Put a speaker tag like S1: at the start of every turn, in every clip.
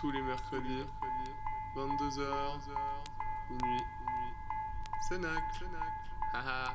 S1: tous les mercredis, 22h, minuit. C'est Nac. Haha,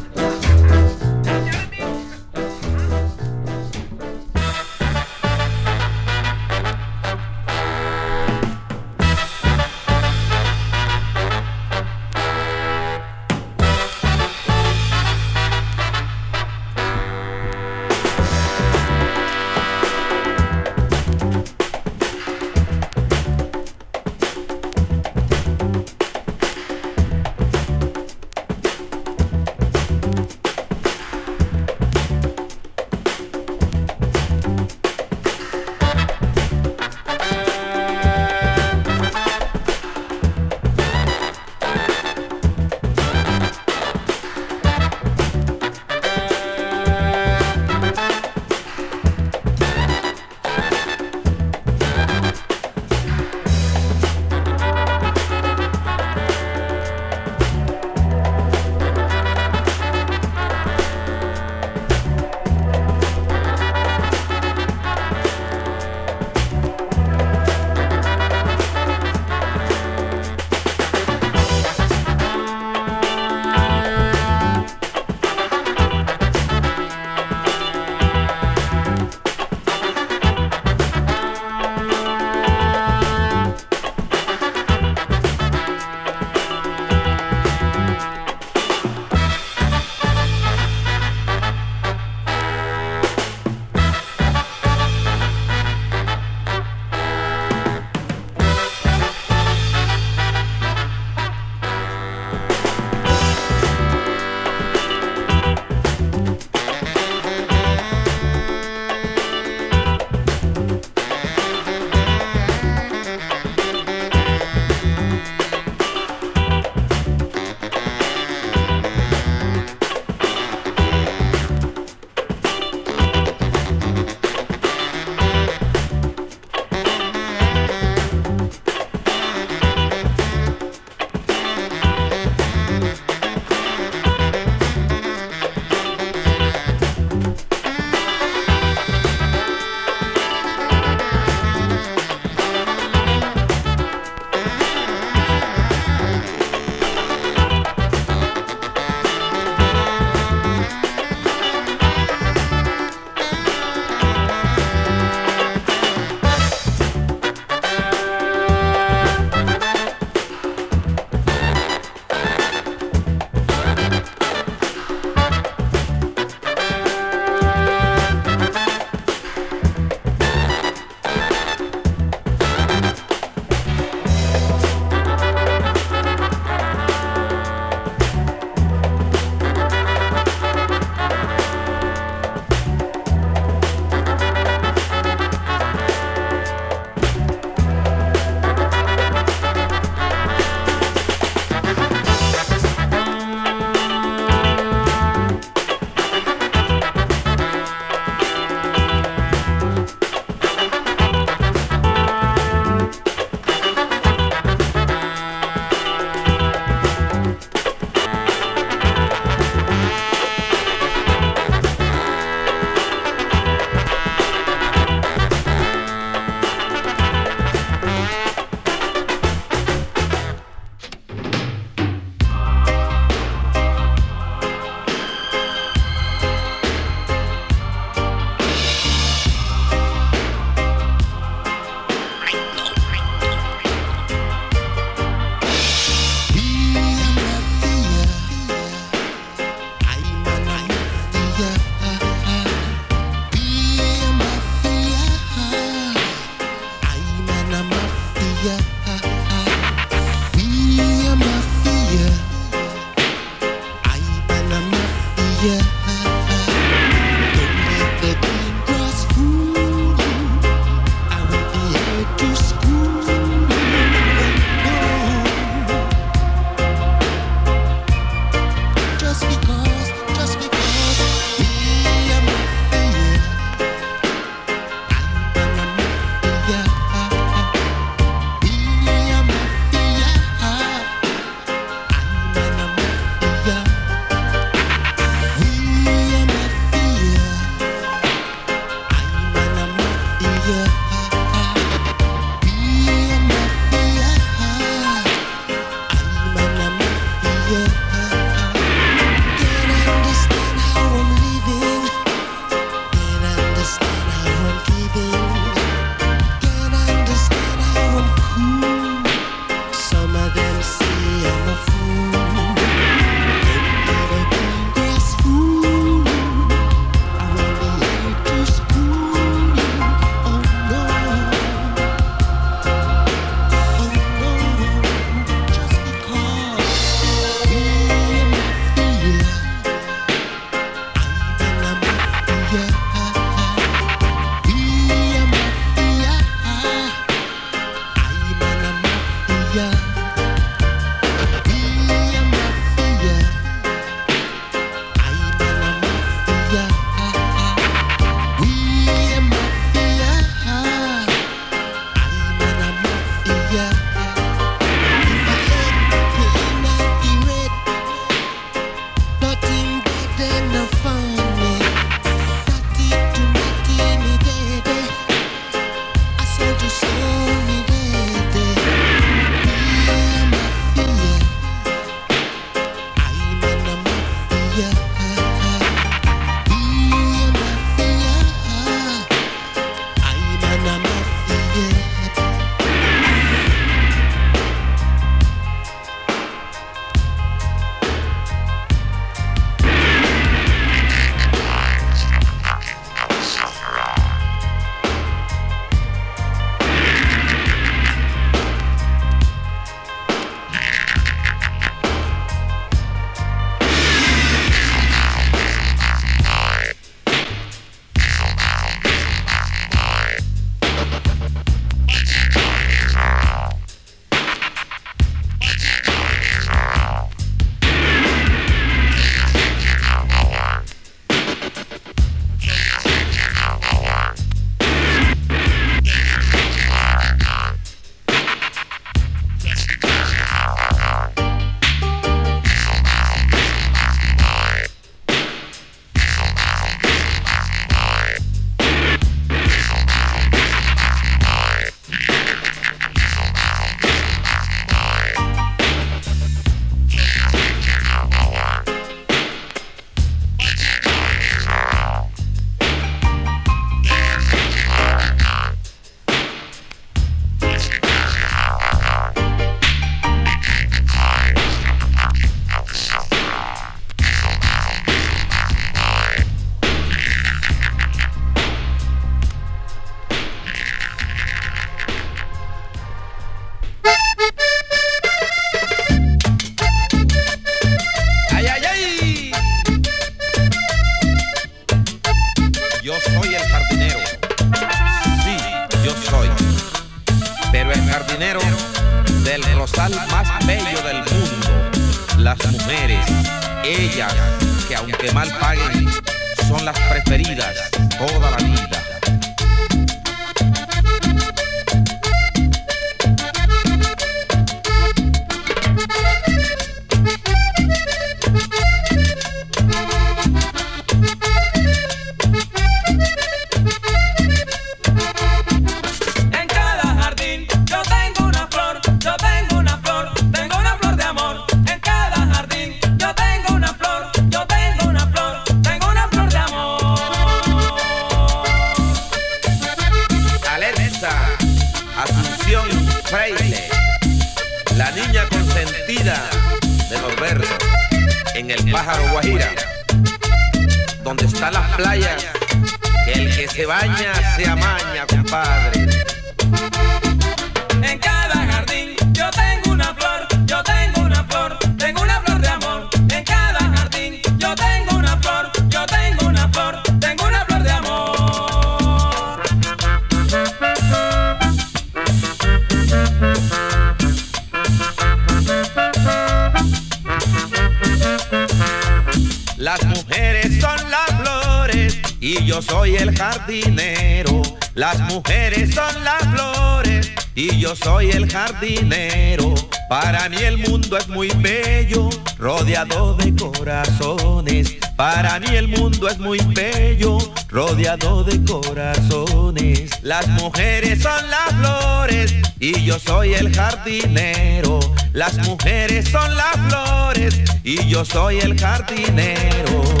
S2: Las mujeres son las flores y yo soy el jardinero.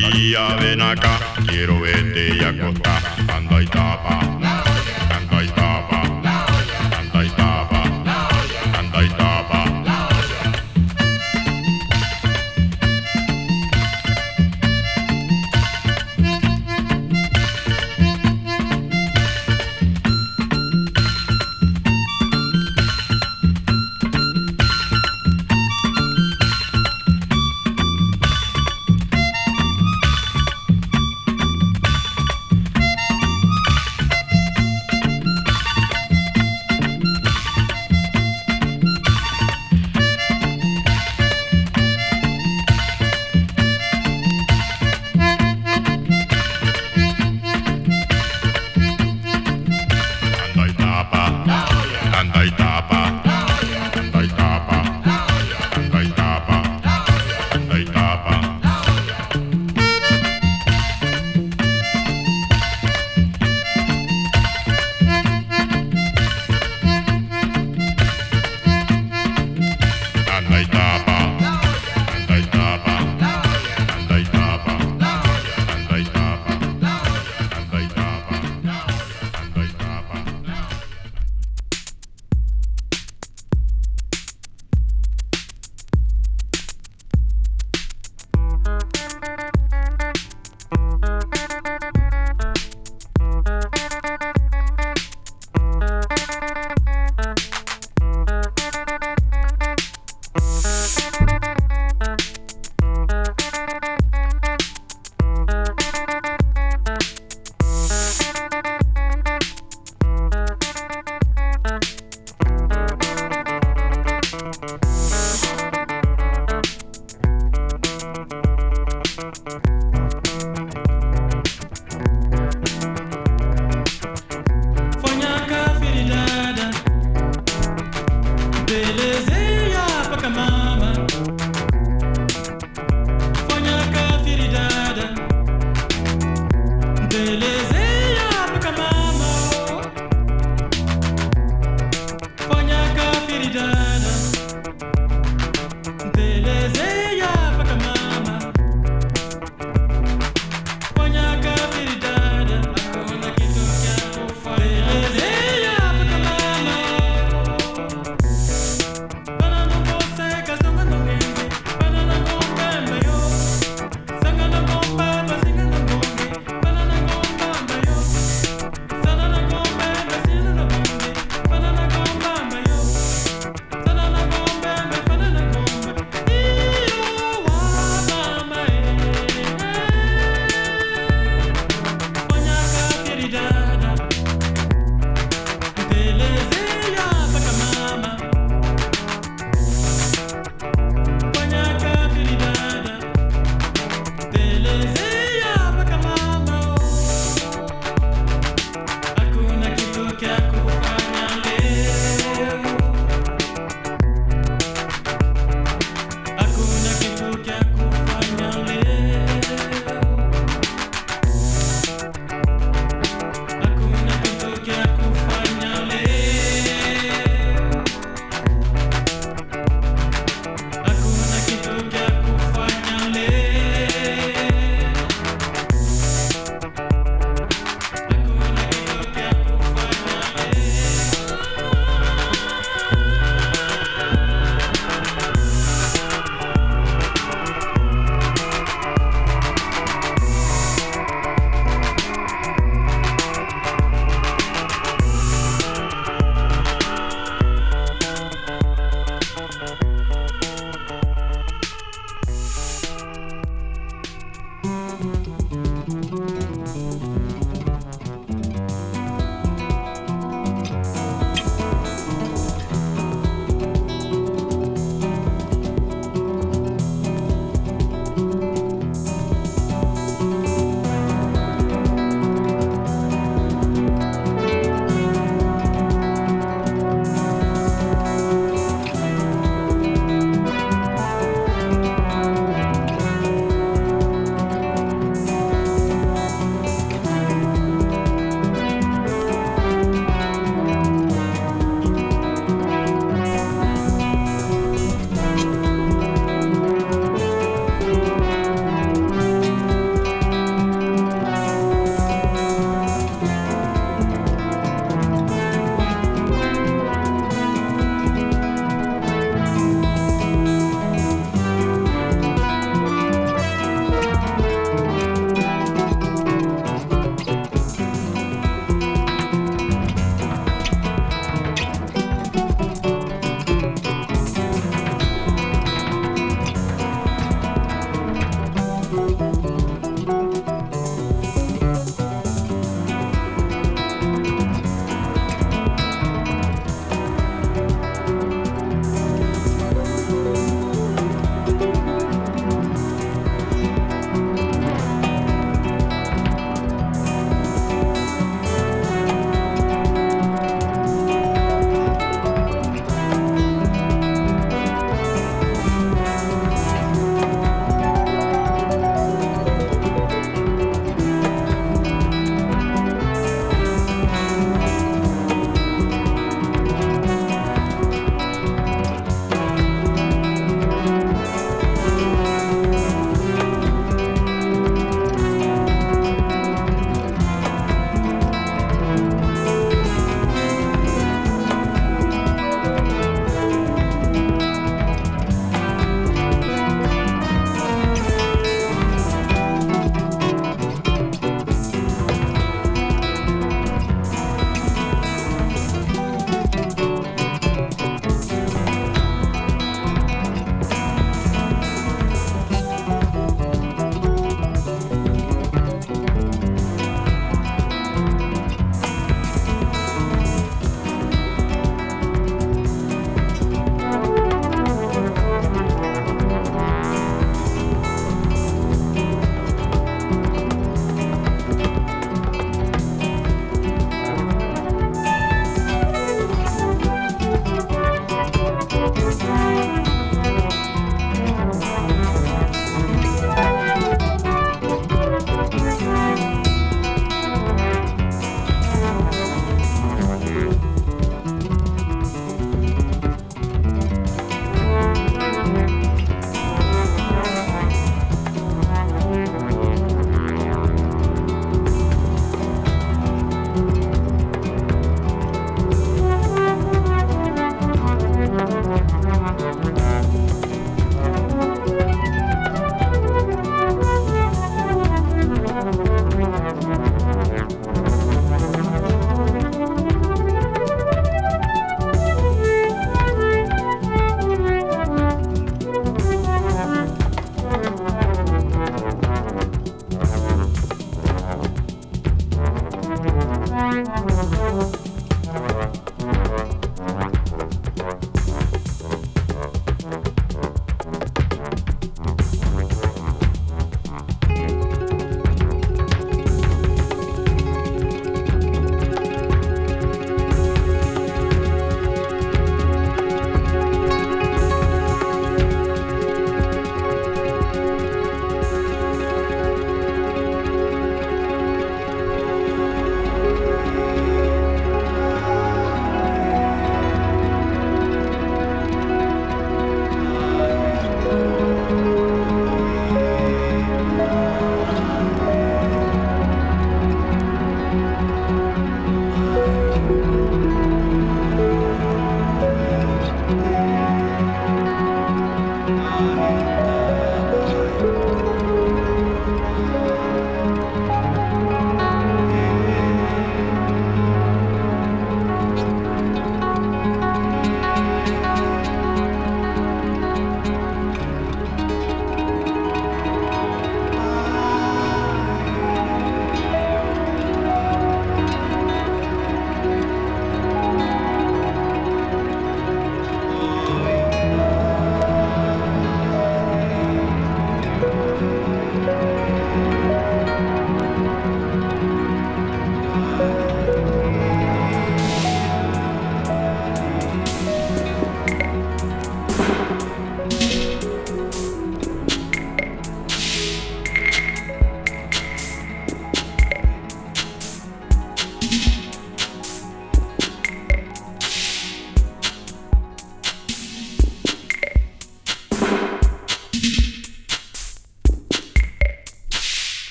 S3: María, ven acá, quiero verte y acostar.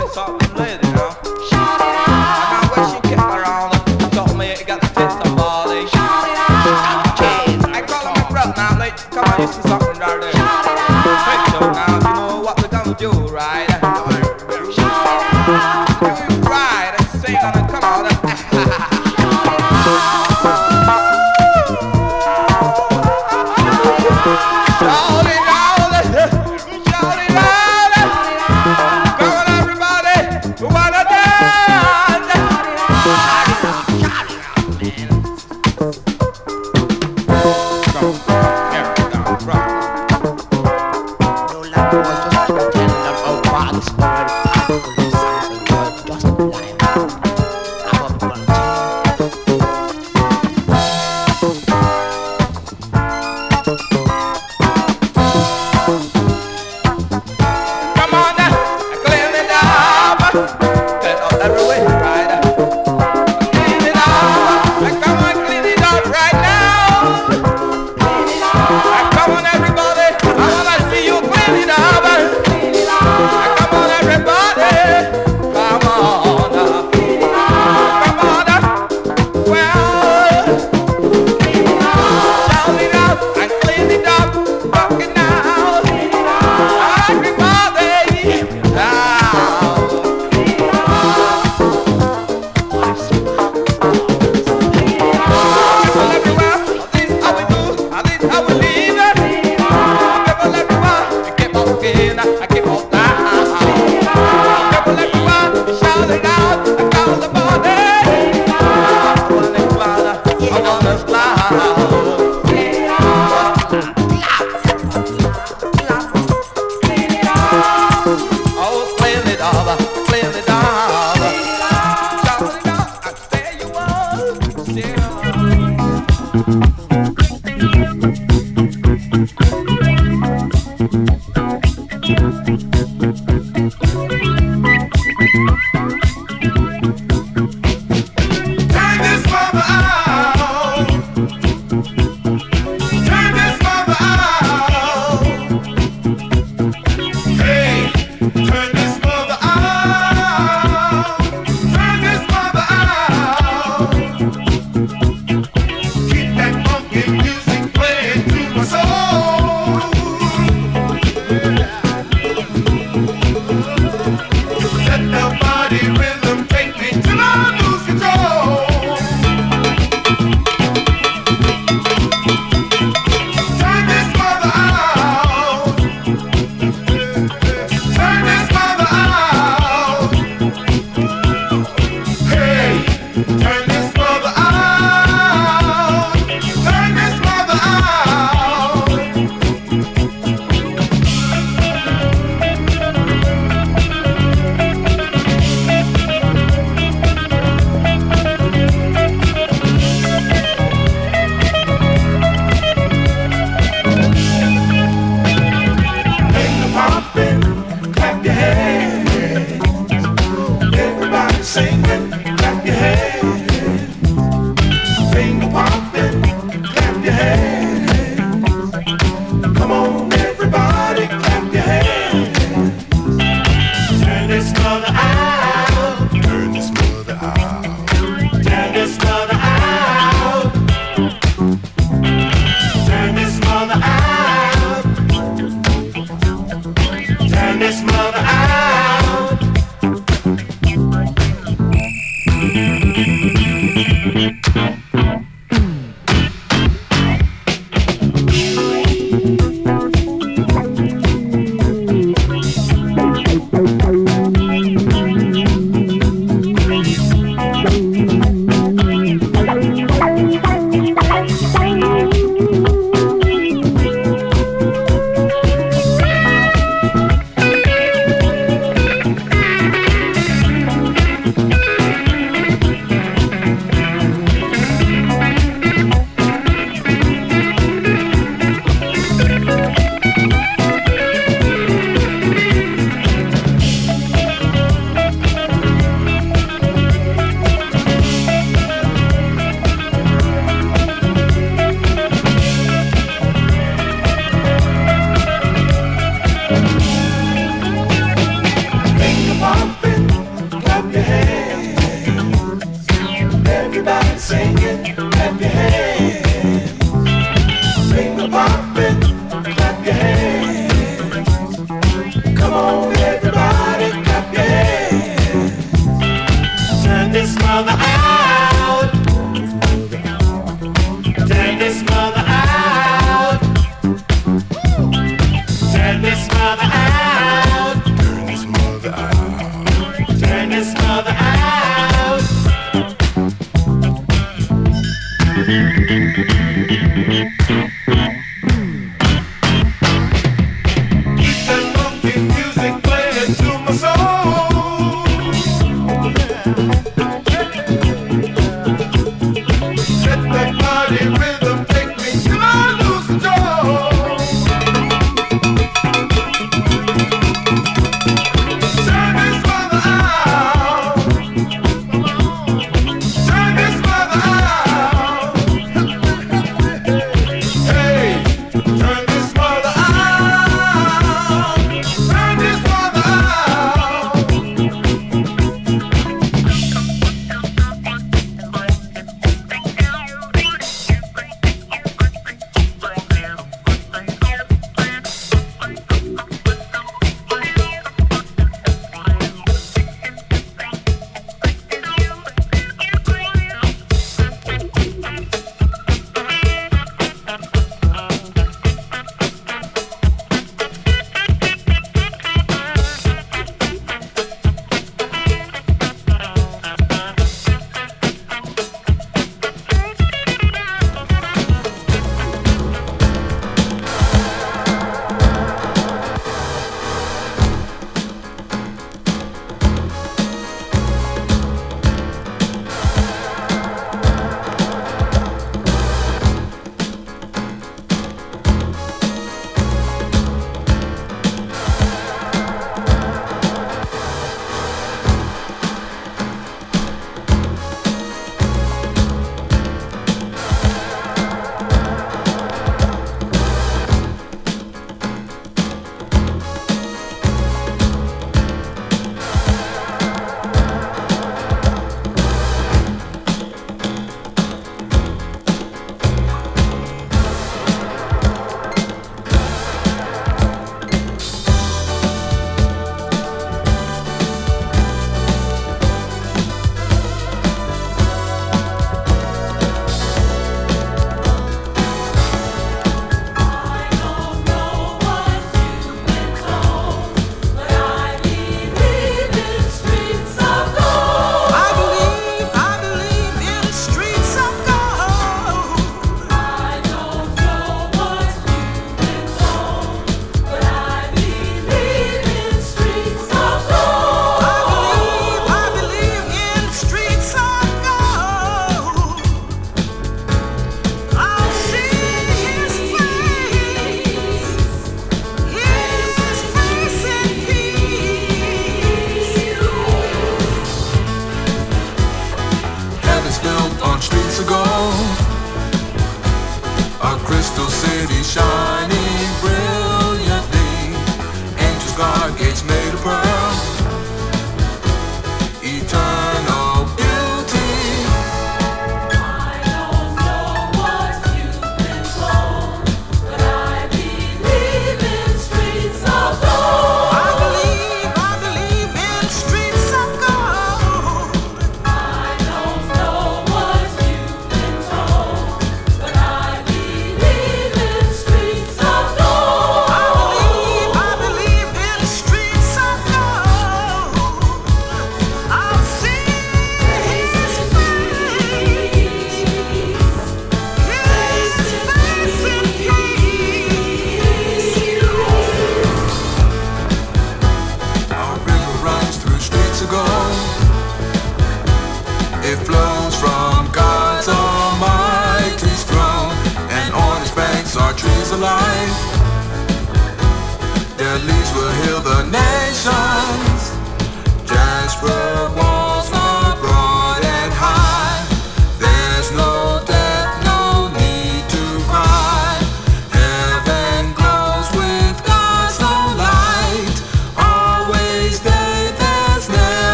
S4: the top and
S5: lay down.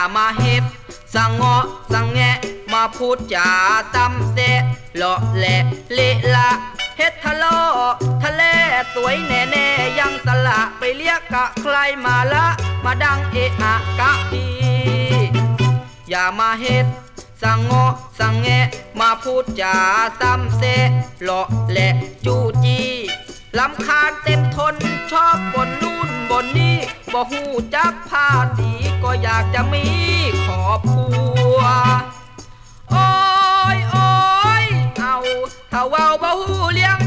S5: า
S6: มาเฮ็ดสังเงาะสังแงะมาพูดจาซ้ำเสะเลาะแหละเละละเฮ็ดทะเลาะทะเลสวยแน่แน่ๆยังสละไปเรียกกะใครมาละ มาดังเอะอะกะพีอย่ามาเฮ็ดสังเงาะสังแงะมาพูดจาซ้ำเสะเลาะแหละจูจี้ลำคาญเต็มทนชอบบนนู่นบนนี่บ่หูจักพาสี อยากจะมีขอบครัว โอ้ยโอ้ยเอาถ้าเว้าบ่หูเลี้ยง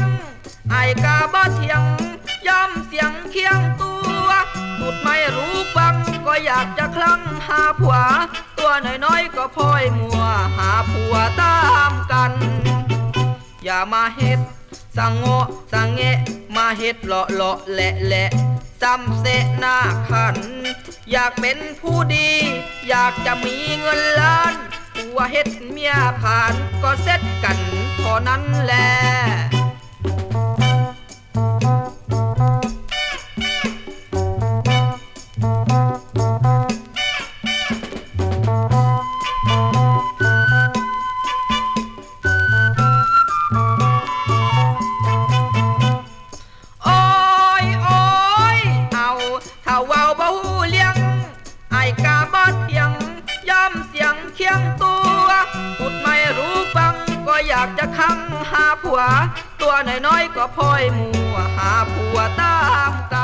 S6: ไอ้กาบ่เถียงย่ำเสียงเคียงตัวพูดไม่รู้ฟังก็อยากจะคลั่งหาผัว ตัวน้อยๆก็พลอยมัว หาผัวตามกัน อย่ามาเฮ็ดสังโงะสังเงะมาเฮ็ดเลาะเลาะแหละแหละ จำเสหน้าขัน อยากเป็นผู้ดี อยากจะมีเงินล้านผัวเฮ็ดเมียผ่านก็เซ็ตกันเท่านั้นแหละ น้อยๆก็พลอยมัวหาผัวตามกันอย่า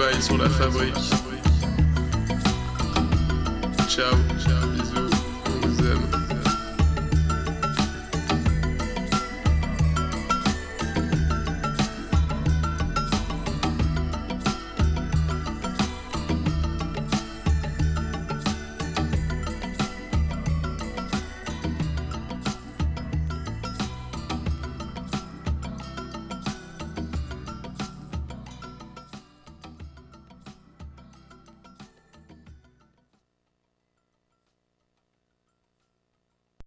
S1: débat et sur la fabrique.